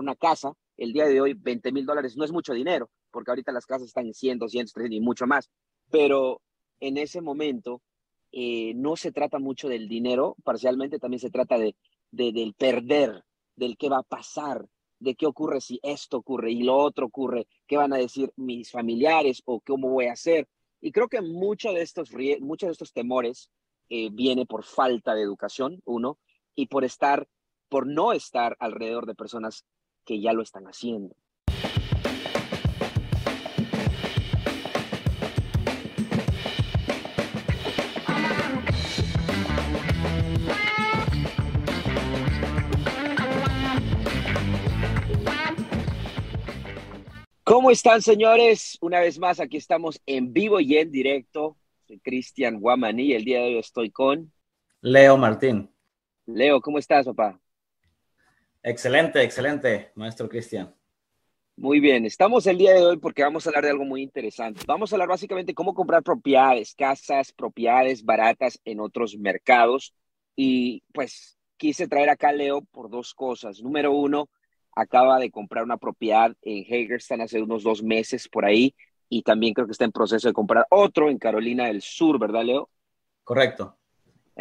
una casa, el día de hoy 20 mil dólares no es mucho dinero, porque ahorita las casas están en 100, 200, 300 y mucho más, pero en ese momento eh, no se trata mucho del dinero, parcialmente también se trata de, del perder, del qué va a pasar, de qué ocurre si esto ocurre y lo otro ocurre, qué van a decir mis familiares o cómo voy a hacer. Y creo que muchos de estos, muchos de estos temores eh, viene por falta de educación, uno, y por estar, por no estar alrededor de personas que ya lo están haciendo. ¿Cómo están, señores? Una vez más, aquí estamos en vivo y en directo. Soy Cristian Guamaní. El día de hoy estoy con Leo Martín. Leo, ¿cómo estás, papá? Excelente, excelente, maestro Cristian. Muy bien, estamos el día de hoy porque vamos a hablar de algo muy interesante. Vamos a hablar básicamente cómo comprar propiedades, casas, propiedades baratas en otros mercados. Y pues quise traer acá a Leo por dos cosas. Número uno, acaba de comprar una propiedad en Hagerstown hace unos dos meses por ahí y también creo que está en proceso de comprar otro en Carolina del Sur, ¿verdad, Leo? Correcto.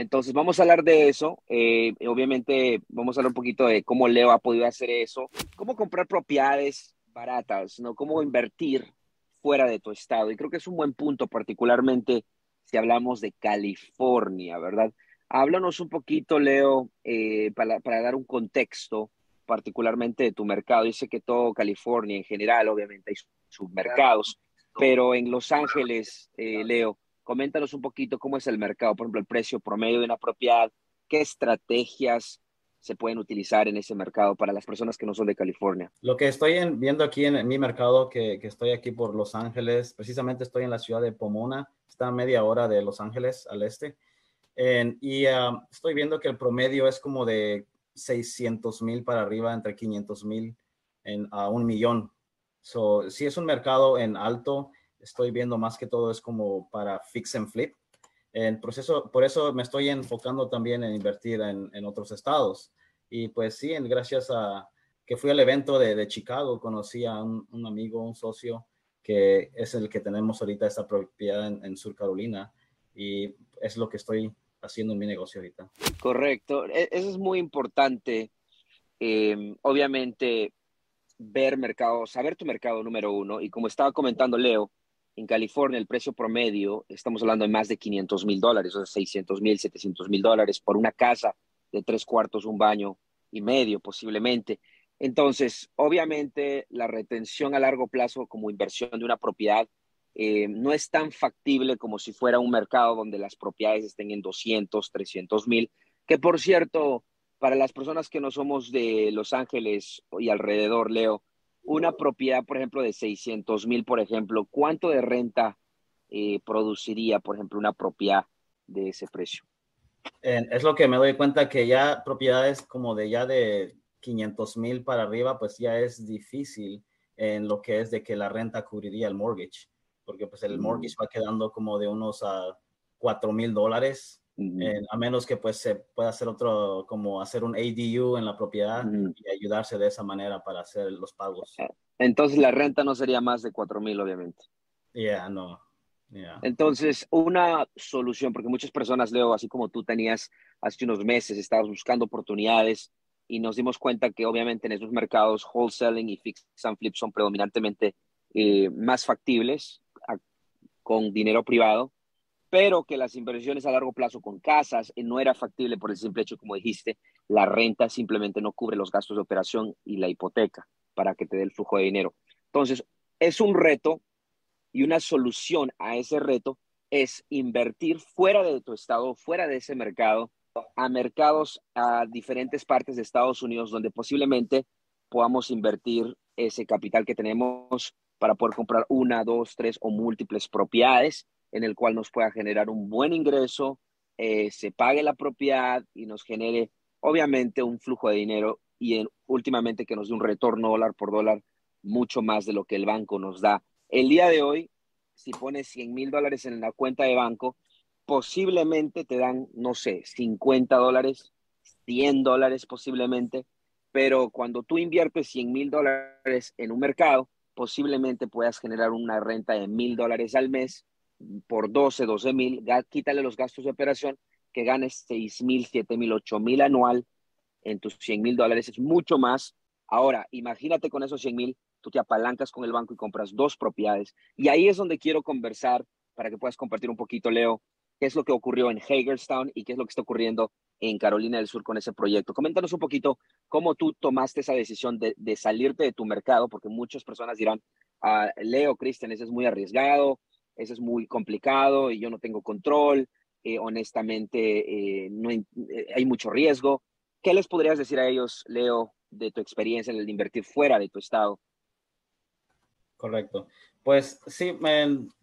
Entonces vamos a hablar de eso. Eh, obviamente vamos a hablar un poquito de cómo Leo ha podido hacer eso, cómo comprar propiedades baratas, ¿no? Cómo invertir fuera de tu estado. Y creo que es un buen punto, particularmente si hablamos de California, ¿verdad? Háblanos un poquito, Leo, eh, para, para dar un contexto particularmente de tu mercado. Dice que todo California en general, obviamente hay submercados, pero en Los Ángeles, eh, Leo, coméntanos un poquito cómo es el mercado, por ejemplo, el precio promedio de una propiedad, qué estrategias se pueden utilizar en ese mercado para las personas que no son de California. Lo que estoy viendo aquí en, mi mercado, que, estoy aquí por Los Ángeles, precisamente estoy en la ciudad de Pomona, está a media hora de Los Ángeles al este, y ah, estoy viendo que el promedio es como de 600 mil para arriba, entre 500 mil a un millón. So, si es un mercado en alto, estoy viendo más que todo es como para fix and flip. En proceso, por eso me estoy enfocando también en invertir en, otros estados. Y pues sí, gracias a que fui al evento de, Chicago, conocí a un, amigo, un socio, que es el que tenemos ahorita esta propiedad en, en Sur Carolina. Y es lo que estoy haciendo en mi negocio ahorita. Correcto, e, eso es muy importante. Em, obviamente, ver mercado, saber tu mercado número uno. Y como estaba comentando Leo, en California el precio promedio, estamos hablando de más de 500 mil dólares, o sea, 600 mil, 700 mil dólares por una casa de tres cuartos, un baño y medio posiblemente. Entonces, obviamente, la retención a largo plazo como inversión de una propiedad eh, no es tan factible como si fuera un mercado donde las propiedades estén en 200, 300 mil, que por cierto, para las personas que no somos de Los Ángeles y alrededor, Leo, una propiedad, por ejemplo, de 600 mil, por ejemplo, ¿cuánto de renta eh, produciría, por ejemplo, una propiedad de ese precio? es lo que me doy cuenta que ya propiedades como de ya de 500 mil para arriba, pues ya es difícil en lo que es de que la renta cubriría el mortgage porque pues el mortgage va quedando como de unos a cuatro mil dólares, a menos que pues se pueda hacer otro, como hacer un ADU en la propiedad y ayudarse de esa manera para hacer los pagos. Eh, entonces la renta no sería más de cuatro mil, obviamente. Yeah, no. Entonces, una solución, porque muchas personas, Leo, así como tú tenías hace unos meses, estabas buscando oportunidades y nos dimos cuenta que obviamente en esos mercados wholesaling y fix and flip son predominantemente eh, más factibles con dinero privado, pero que las inversiones a largo plazo con casas eh, no era factible por el simple hecho, como dijiste, la renta simplemente no cubre los gastos de operación y la hipoteca para que te dé el flujo de dinero. Entonces, es un reto y una solución a ese reto es invertir fuera de tu estado, fuera de ese mercado, a mercados a diferentes partes de Estados Unidos donde posiblemente podamos invertir ese capital que tenemos para poder comprar una, dos, tres o múltiples propiedades en el cual nos pueda generar un buen ingreso, eh, se pague la propiedad y nos genere obviamente un flujo de dinero y últimamente que nos dé un retorno dólar por dólar mucho más de lo que el banco nos da. El día de hoy, si pones 100 mil dólares en la cuenta de banco, posiblemente te dan, no sé, 50 dólares, 100 dólares posiblemente pero cuando tú inviertes 100 mil dólares en un mercado, posiblemente puedas generar una renta de mil dólares al mes por 12, 12 mil, quítale los gastos de operación, que ganes 6 mil, 7 mil, 8 mil anual en tus 100 mil dólares, es mucho más. Ahora, imagínate con esos 100 mil, tú te apalancas con el banco y compras dos propiedades. Y ahí es donde quiero conversar para que puedas compartir un poquito, Leo, qué es lo que ocurrió en Hagerstown y qué es lo que está ocurriendo en Carolina del Sur con ese proyecto. Coméntanos un poquito cómo tú tomaste esa decisión de, salirte de tu mercado, porque muchas personas dirán, ah, Leo, Cristian, ese es muy arriesgado, ese es muy complicado y yo no tengo control, eh, honestamente eh, no hay, eh, hay, mucho riesgo. ¿Qué les podrías decir a ellos, Leo, de tu experiencia en el de invertir fuera de tu estado? Correcto. Pues sí,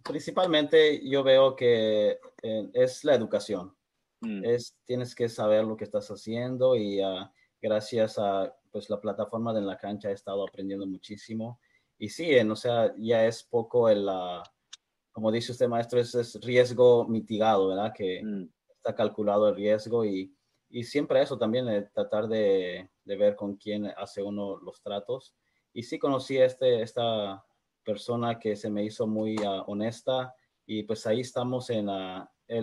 principalmente yo veo que es la educación. Mm. Es, tienes que saber lo que estás haciendo y uh, gracias a pues, la plataforma de la cancha he estado aprendiendo muchísimo. Y sí, o sea, ya es poco el, uh, como dice usted, maestro, es, riesgo mitigado, ¿verdad? Que mm. está calculado el riesgo y, y siempre eso también, eh, tratar de, de, ver con quién hace uno los tratos. Y sí conocí a este, esta persona que se me hizo muy uh, honesta y pues ahí estamos en,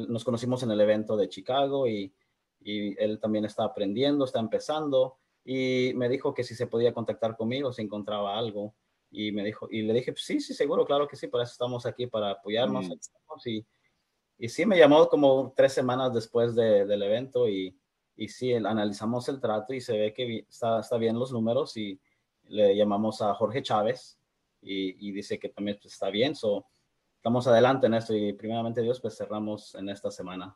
nos conocimos en el evento de Chicago y, y, él también está aprendiendo, está empezando y me dijo que si se podía contactar conmigo si encontraba algo y me dijo y le dije sí sí seguro claro que sí para eso estamos aquí para apoyarnos mm. y, y sí me llamó como tres semanas después del evento y, y sí analizamos el trato y se ve que está, está bien los números y le llamamos a Jorge Chávez y, y dice que también pues, está bien so estamos adelante en esto y primeramente Dios, pues cerramos en esta semana.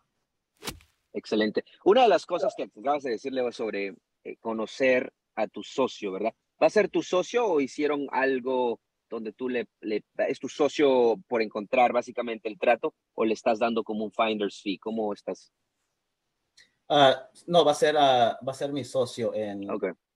Excelente. Una de las cosas que acabas de decirle sobre eh, conocer a tu socio, ¿verdad? ¿Va a ser tu socio o hicieron algo donde tú le, le, es tu socio por encontrar básicamente el trato o le estás dando como un finder's fee? ¿Cómo estás? Uh, no, va a ser uh, va a ser mi socio en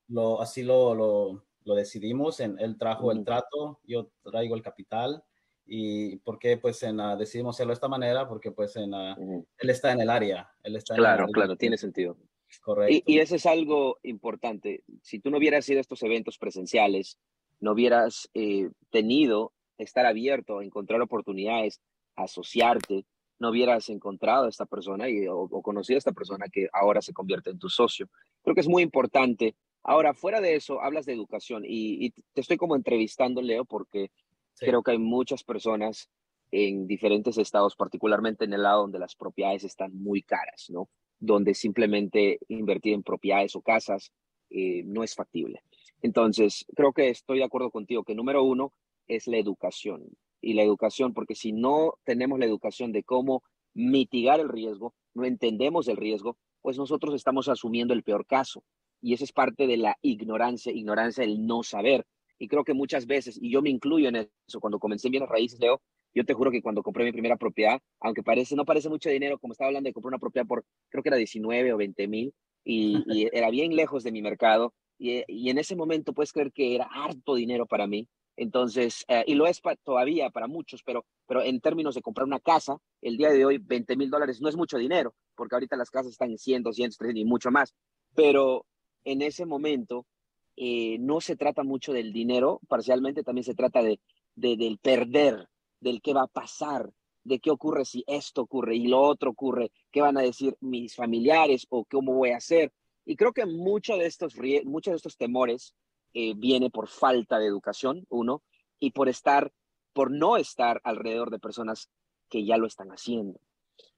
lo así lo, lo, lo decidimos en él trajo el trato, yo traigo el capital y por qué pues en, decidimos hacerlo de esta manera, porque pues en, él está en el área. Él está claro, claro, tiene sentido. Correcto. Y, y, eso es algo importante. Si tú no hubieras ido a estos eventos presenciales, no hubieras eh, tenido estar abierto a encontrar oportunidades, asociarte, no hubieras encontrado a esta persona y, o, conocido a esta persona que ahora se convierte en tu socio. Creo que es muy importante. Ahora, fuera de eso, hablas de educación y, y te estoy como entrevistando, Leo, porque Creo que hay muchas personas en diferentes estados, particularmente en el lado donde las propiedades están muy caras, ¿no? Donde simplemente invertir en propiedades o casas eh, no es factible. Entonces, creo que estoy de acuerdo contigo que número uno es la educación. Y la educación, porque si no tenemos la educación de cómo mitigar el riesgo, no entendemos el riesgo, pues nosotros estamos asumiendo el peor caso. Y esa es parte de la ignorancia, ignorancia del no saber. Y creo que muchas veces, y yo me incluyo en eso, cuando comencé en bienes raíces, Leo, yo te juro que cuando compré mi primera propiedad, aunque parece, no parece mucho dinero, como estaba hablando de comprar una propiedad por, creo que era 19 o 20 mil, y, era bien lejos de mi mercado, y, y, en ese momento puedes creer que era harto dinero para mí. Entonces, eh, y lo es todavía para muchos, pero, pero en términos de comprar una casa, el día de hoy 20 mil dólares no es mucho dinero, porque ahorita las casas están en 100, 200, 300 y mucho más. Pero en ese momento eh, no se trata mucho del dinero, parcialmente también se trata de, del perder, del qué va a pasar, de qué ocurre si esto ocurre y lo otro ocurre, qué van a decir mis familiares o cómo voy a hacer. Y creo que muchos de estos, muchos de estos temores eh, viene por falta de educación, uno, y por estar, por no estar alrededor de personas que ya lo están haciendo.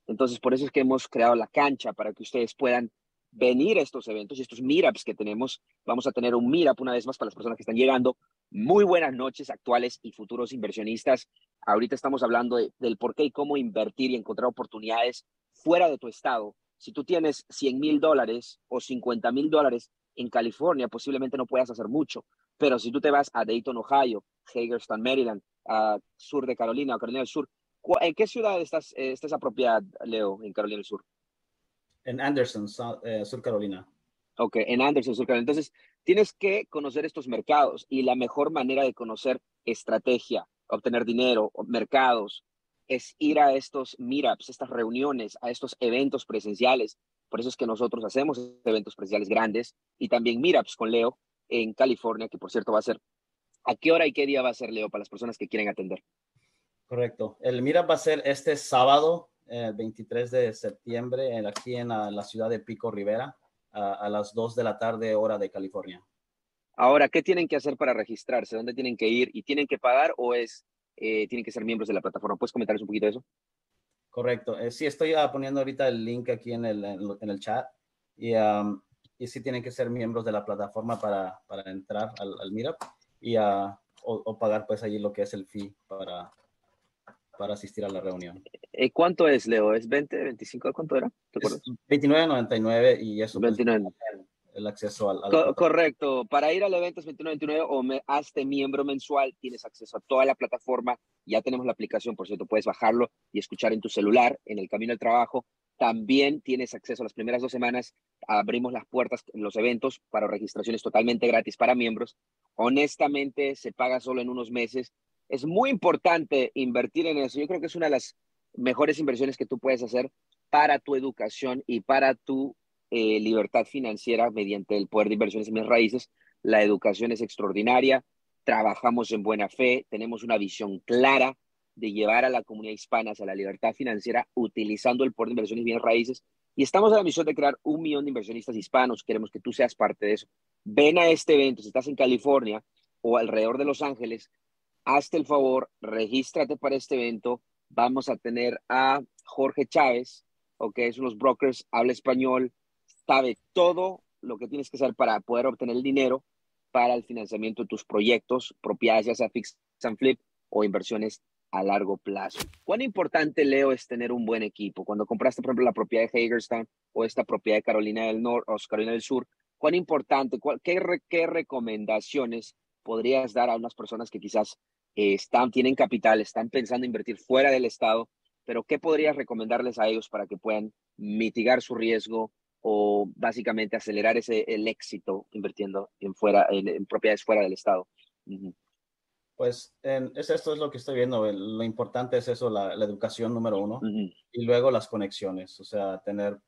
Entonces, por eso es que hemos creado la cancha para que ustedes puedan venir a estos eventos y estos meetups que tenemos. Vamos a tener un meetup una vez más para las personas que están llegando. Muy buenas noches, actuales y futuros inversionistas. Ahorita estamos hablando del por qué y cómo invertir y encontrar oportunidades fuera de tu estado. Si tú tienes 100 mil dólares o 50 mil dólares en California, posiblemente no puedas hacer mucho. Pero si tú te vas a Dayton, Ohio, Hagerstown, Maryland, a sur de Carolina o Carolina del Sur, ¿en qué ciudad estás, eh, está esa propiedad, Leo, en Carolina del Sur? En Anderson, eh, Sur Carolina. Ok, en Anderson, Sur Carolina. Entonces, tienes que conocer estos mercados y la mejor manera de conocer estrategia, obtener dinero, mercados, es ir a estos meetups, estas reuniones, a estos eventos presenciales Por eso es que nosotros hacemos eventos presenciales grandes y también meetups con Leo en California, que por cierto va a ser, ¿a qué hora y qué día va a ser Leo para las personas que quieren atender? Correcto. El meetup va a ser este sábado, el 23 de septiembre, aquí en la, ciudad de Pico Rivera, a, las 2 de la tarde, hora de California. Ahora, ¿qué tienen que hacer para registrarse? ¿Dónde tienen que ir? ¿Y tienen que pagar o es, eh, tienen que ser miembros de la plataforma? ¿Puedes comentarles un poquito de eso? Correcto. Eh, sí, estoy ah, poniendo ahorita el link aquí en el, en el chat y, y sí tienen que ser miembros de la plataforma para, para entrar al, al Meetup y uh, o, pagar pues allí lo que es el fee para, para asistir a la reunión. Eh, ¿Cuánto es, Leo? ¿Es 20, 25? ¿Cuánto era? ¿Te acuerdas? 29.99 y eso. 29. Pues, el acceso al... correcto. Para ir al evento es 29.99 o me, hazte miembro mensual, tienes acceso a toda la plataforma. Ya tenemos la aplicación, por cierto, puedes bajarlo y escuchar en tu celular, en el camino al trabajo. También tienes acceso a las primeras dos semanas. Abrimos las puertas en los eventos para registraciones totalmente gratis para miembros. Honestamente, se paga solo en unos meses. Es muy importante invertir en eso. Yo creo que es una de las mejores inversiones que tú puedes hacer para tu educación y para tu eh, libertad financiera mediante el poder de inversiones en mis raíces. La educación es extraordinaria, trabajamos en buena fe, tenemos una visión clara de llevar a la comunidad hispana hacia la libertad financiera utilizando el poder de inversiones en bienes raíces. Y estamos en la misión de crear un millón de inversionistas hispanos. Queremos que tú seas parte de eso. Ven a este evento, si estás en California o alrededor de Los Ángeles, hazte el favor, regístrate para este evento. Vamos a tener a Jorge Chávez, ok, es unos brokers, habla español, sabe todo lo que tienes que hacer para poder obtener el dinero para el financiamiento de tus proyectos, propiedades, ya sea fix and flip o inversiones a largo plazo. ¿Cuán importante, Leo, es tener un buen equipo? Cuando compraste, por ejemplo, la propiedad de Hagerstown o esta propiedad de Carolina del Norte o Carolina del Sur, ¿cuán importante, qué, qué, recomendaciones podrías dar a unas personas que quizás eh, están, tienen capital, están pensando invertir fuera del Estado, pero qué podrías recomendarles a ellos para que puedan mitigar su riesgo, o básicamente acelerar ese, el éxito invirtiendo en, fuera, en, propiedades fuera del Estado. Pues es esto es lo que estoy viendo. Lo importante es eso, la, educación número uno, y luego las conexiones, o sea, tener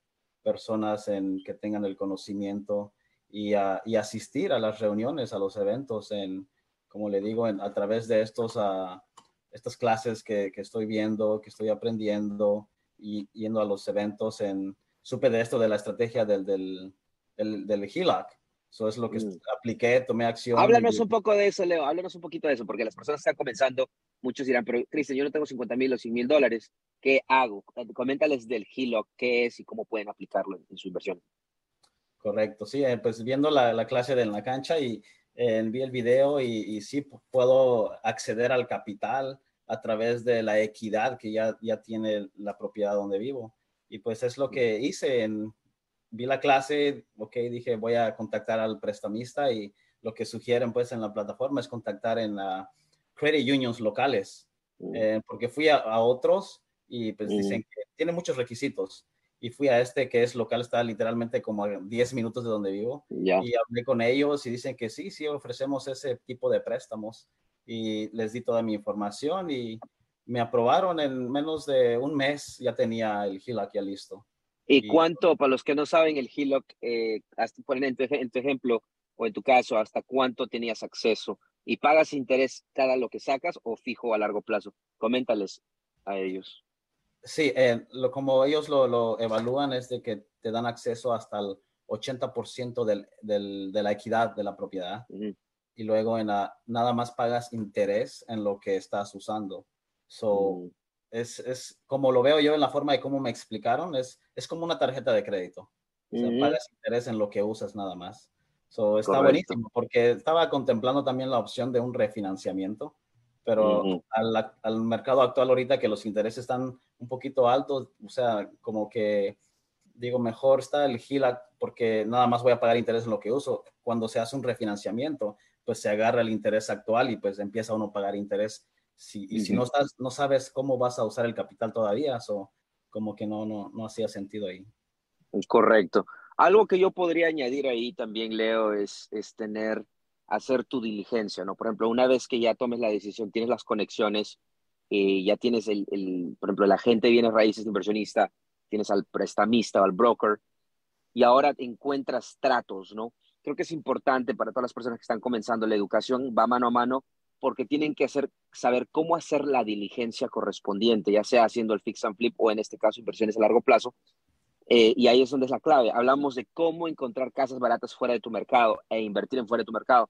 personas en, que tengan el conocimiento y, y, asistir a las reuniones, a los eventos, en, como le digo, en, a través de estos, a, estas clases que, que, estoy viendo, que estoy aprendiendo y yendo a los eventos en supe de esto de la estrategia del, del, del, del HELOC. Eso es lo que mm. apliqué, tomé acción. Háblanos un poco de eso, Leo. Háblanos un poquito de eso, porque las personas están comenzando. Muchos dirán, pero Cristian, yo no tengo 50 mil o 100 mil dólares. ¿Qué hago? Coméntales del HELOC, qué es y cómo pueden aplicarlo en, su inversión. Correcto, sí, eh, pues viendo la, la, clase de la cancha y eh, vi el video y, y, sí puedo acceder al capital a través de la equidad que ya, ya tiene la propiedad donde vivo. Y pues es lo que hice. En, vi la clase, ok, dije voy a contactar al prestamista y lo que sugieren pues en la plataforma es contactar en la credit unions locales, mm. eh, porque fui a, otros y pues dicen mm. que tiene muchos requisitos. Y fui a este que es local, está literalmente como a 10 minutos de donde vivo. Y hablé con ellos y dicen que sí, sí ofrecemos ese tipo de préstamos. Y les di toda mi información y me aprobaron en menos de un mes, ya tenía el HELOC ya listo. ¿Y, cuánto, para los que no saben, el HELOC, eh, ponen en tu, en tu ejemplo o en tu caso, hasta cuánto tenías acceso? ¿Y pagas interés cada lo que sacas o fijo a largo plazo? Coméntales a ellos. Sí, eh, lo, como ellos lo, lo, evalúan es de que te dan acceso hasta el 80% del, del, de la equidad de la propiedad. Y luego en la, nada más pagas interés en lo que estás usando. So, mm. es, es, como lo veo yo en la forma de cómo me explicaron, es, es como una tarjeta de crédito. O sea, pagas interés en lo que usas nada más. So, está buenísimo porque estaba contemplando también la opción de un refinanciamiento, pero al, al, mercado actual ahorita que los intereses están un poquito altos, o sea, como que digo, mejor está el HELOC porque nada más voy a pagar interés en lo que uso. Cuando se hace un refinanciamiento, pues se agarra el interés actual y pues empieza uno a pagar interés si, y si no, estás, no sabes cómo vas a usar el capital todavía, o como que no, no, no hacía sentido ahí. Correcto. Algo que yo podría añadir ahí también, Leo, es, es tener, hacer tu diligencia, ¿no? Por ejemplo, una vez que ya tomes la decisión, tienes las conexiones, eh, ya tienes el, el, por ejemplo, el agente de raíces inversionista, tienes al prestamista o al broker, y ahora encuentras tratos, ¿no? Creo que es importante para todas las personas que están comenzando la educación, va mano a mano, porque tienen que hacer, saber cómo hacer la diligencia correspondiente, ya sea haciendo el fix and flip o en este caso inversiones a largo plazo. Eh, y ahí es donde es la clave. Hablamos de cómo encontrar casas baratas fuera de tu mercado e invertir en fuera de tu mercado.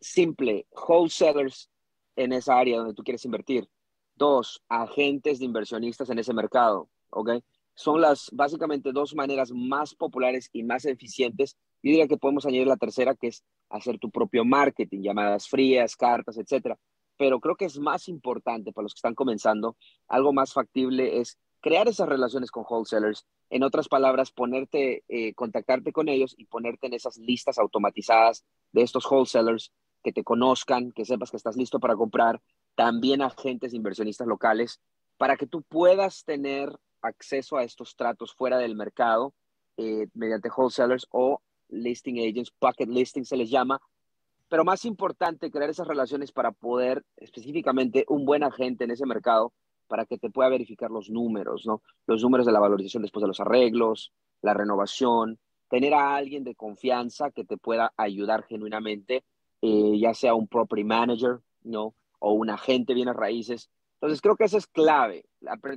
Simple, wholesalers en esa área donde tú quieres invertir. Dos, agentes de inversionistas en ese mercado. ¿ok? Son las básicamente dos maneras más populares y más eficientes. Yo diría que podemos añadir la tercera, que es hacer tu propio marketing, llamadas frías, cartas, etcétera. Pero creo que es más importante para los que están comenzando, algo más factible es crear esas relaciones con wholesalers. En otras palabras, ponerte, eh, contactarte con ellos y ponerte en esas listas automatizadas de estos wholesalers que te conozcan, que sepas que estás listo para comprar, también agentes inversionistas locales, para que tú puedas tener acceso a estos tratos fuera del mercado eh, mediante wholesalers o listing agents, bucket listing se les llama, pero más importante, crear esas relaciones para poder específicamente un buen agente en ese mercado para que te pueda verificar los números, ¿no? Los números de la valorización después de los arreglos, la renovación, tener a alguien de confianza que te pueda ayudar genuinamente, eh, ya sea un property manager, ¿no? O un agente bienes raíces. Entonces creo que eso es clave,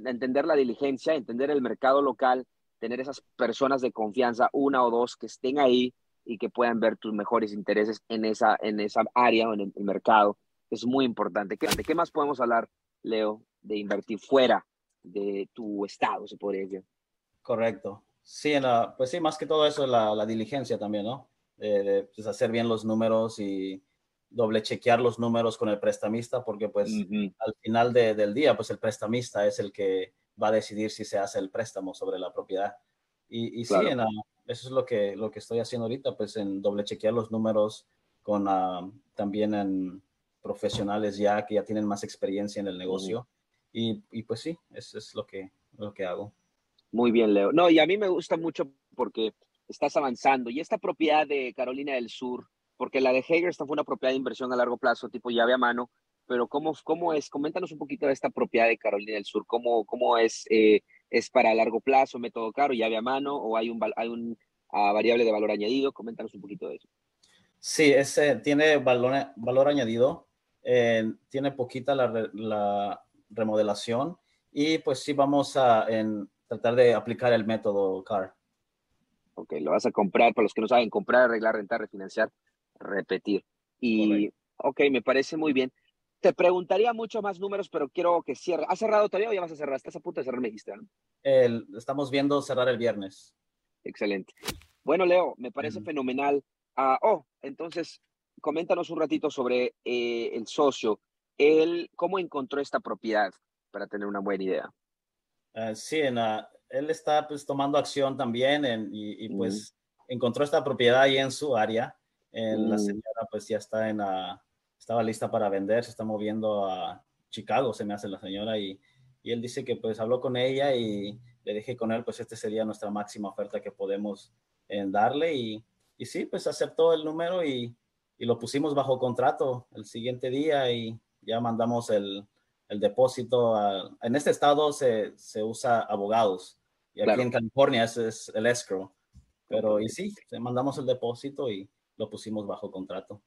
entender la diligencia, entender el mercado local, tener esas personas de confianza, una o dos, que estén ahí y que puedan ver tus mejores intereses en esa, en esa área o en el, mercado. Es muy importante. ¿De qué más podemos hablar, Leo, de invertir fuera de tu estado, se podría decir? Correcto. Sí, en la, pues sí, más que todo eso, la, la diligencia también, ¿no? De, pues hacer bien los números y doble chequear los números con el prestamista, porque pues al final del día, pues el prestamista es el que va a decidir si se hace el préstamo sobre la propiedad. Y, sí, eso es lo que, lo que estoy haciendo ahorita, pues en doble chequear los números con ah, también en profesionales ya que ya tienen más experiencia en el negocio. Y, y, pues sí, eso es lo que, lo que hago. Muy bien, Leo. No, y a mí me gusta mucho porque estás avanzando. Y esta propiedad de Carolina del Sur, porque la de Hagerstown fue una propiedad de inversión a largo plazo, tipo llave a mano, pero ¿cómo, cómo es? Coméntanos un poquito de esta propiedad de Carolina del Sur, ¿cómo, cómo es? Eh, ¿Es para largo plazo, método caro, llave a mano o hay un, hay un ah, variable de valor añadido? Coméntanos un poquito de eso. Sí, ese tiene valor, valor añadido, eh, tiene poquita la, la, remodelación y pues sí vamos a en, tratar de aplicar el método CAR. Ok, lo vas a comprar, para los que no saben, comprar, arreglar, rentar, refinanciar, repetir. Y, ok, me parece muy bien. Te preguntaría mucho más números, pero quiero que cierre. ¿Has cerrado todavía o ya vas a cerrar? Estás a punto de cerrar, me dijiste, ¿no? estamos viendo cerrar el viernes. Excelente. Bueno, Leo, me parece fenomenal. Ah, oh, entonces, coméntanos un ratito sobre eh, el socio. Él, ¿Cómo encontró esta propiedad para tener una buena idea? Uh, sí, en, él está pues tomando acción también y, pues encontró esta propiedad ahí en su área. En La señora pues ya está en la estaba lista para vender, se está moviendo a Chicago, se me hace la señora, y, y él dice que pues habló con ella y le dije con él, pues este sería nuestra máxima oferta que podemos eh, darle, y, y, sí, pues aceptó el número y, y, lo pusimos bajo contrato el siguiente día y ya mandamos el, el depósito. en este estado se, se, usa abogados, y aquí en California ese es el escrow, pero y sí, mandamos el depósito y lo pusimos bajo contrato.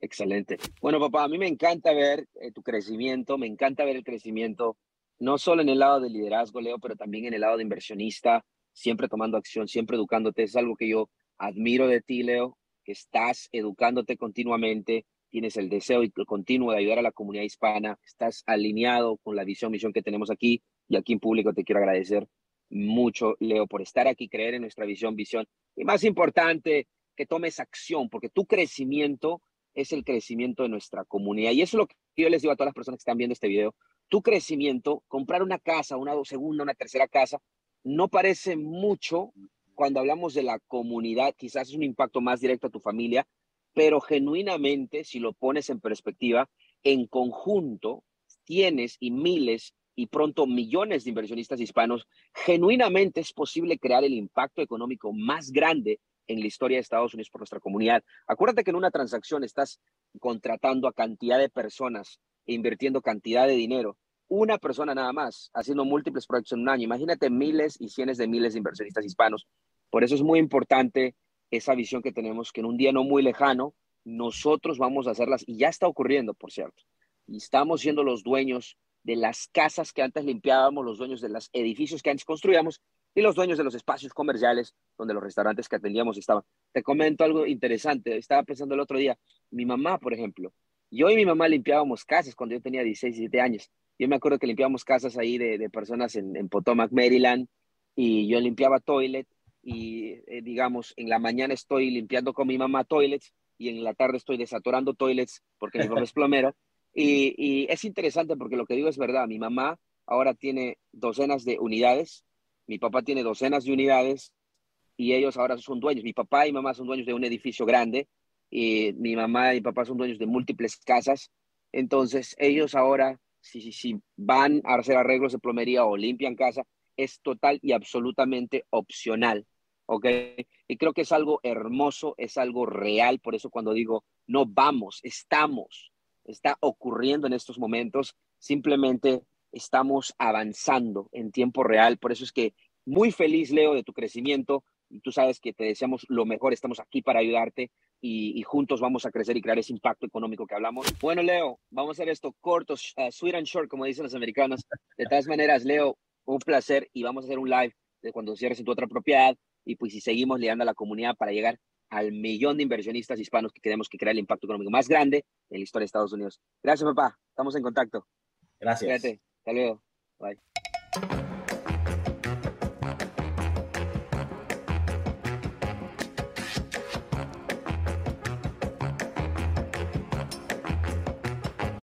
Excelente. Bueno, papá, a mí me encanta ver eh, tu crecimiento, me encanta ver el crecimiento, no solo en el lado de liderazgo, Leo, pero también en el lado de inversionista, siempre tomando acción, siempre educándote. Es algo que yo admiro de ti, Leo, que estás educándote continuamente, tienes el deseo continuo de ayudar a la comunidad hispana, estás alineado con la visión, misión que tenemos aquí y aquí en público te quiero agradecer mucho, Leo, por estar aquí, creer en nuestra visión, visión y más importante, que tomes acción, porque tu crecimiento es el crecimiento de nuestra comunidad. Y eso es lo que yo les digo a todas las personas que están viendo este video. Tu crecimiento, comprar una casa, una segunda, una tercera casa, no parece mucho cuando hablamos de la comunidad, quizás es un impacto más directo a tu familia, pero genuinamente, si lo pones en perspectiva, en conjunto tienes y miles y pronto millones de inversionistas hispanos, genuinamente es posible crear el impacto económico más grande en la historia de Estados Unidos por nuestra comunidad. Acuérdate que en una transacción estás contratando a cantidad de personas e invirtiendo cantidad de dinero. Una persona nada más, haciendo múltiples proyectos en un año. Imagínate miles y cientos de miles de inversionistas hispanos. Por eso es muy importante esa visión que tenemos, que en un día no muy lejano, nosotros vamos a hacerlas, y ya está ocurriendo, por cierto, y estamos siendo los dueños de las casas que antes limpiábamos, los dueños de los edificios que antes construíamos y los dueños de los espacios comerciales donde los restaurantes que atendíamos estaban. Te comento algo interesante, estaba pensando el otro día, mi mamá, por ejemplo, yo y mi mamá limpiábamos casas cuando yo tenía 16, 17 años. Yo me acuerdo que limpiábamos casas ahí de, personas en, Potomac, Maryland, y yo limpiaba toilet y eh, digamos, en la mañana estoy limpiando con mi mamá toilets y en la tarde estoy desatorando toilets porque mi mamá es plomera. Y, y, es interesante porque lo que digo es verdad. Mi mamá ahora tiene docenas de unidades, mi papá tiene docenas de unidades y ellos ahora son dueños. Mi papá y mamá son dueños de un edificio grande y mi mamá y papá son dueños de múltiples casas. Entonces ellos ahora, si, si, si van a hacer arreglos de plomería o limpian casa, es total y absolutamente opcional. ¿Ok? Y creo que es algo hermoso, es algo real, por eso cuando digo no vamos, estamos, está ocurriendo en estos momentos, simplemente estamos avanzando en tiempo real, por eso es que muy feliz, Leo, de tu crecimiento, y tú sabes que te deseamos lo mejor, estamos aquí para ayudarte y, juntos vamos a crecer y crear ese impacto económico que hablamos. Bueno, Leo, vamos a hacer esto corto, uh, sweet and short, como dicen los americanos. De todas maneras, Leo, un placer y vamos a hacer un live de cuando cierres en tu otra propiedad y pues si seguimos liderando a la comunidad para llegar al millón de inversionistas hispanos que queremos que crea el impacto económico más grande en la historia de Estados Unidos. Gracias, papá. Estamos en contacto. Gracias. Hasta luego. Bye.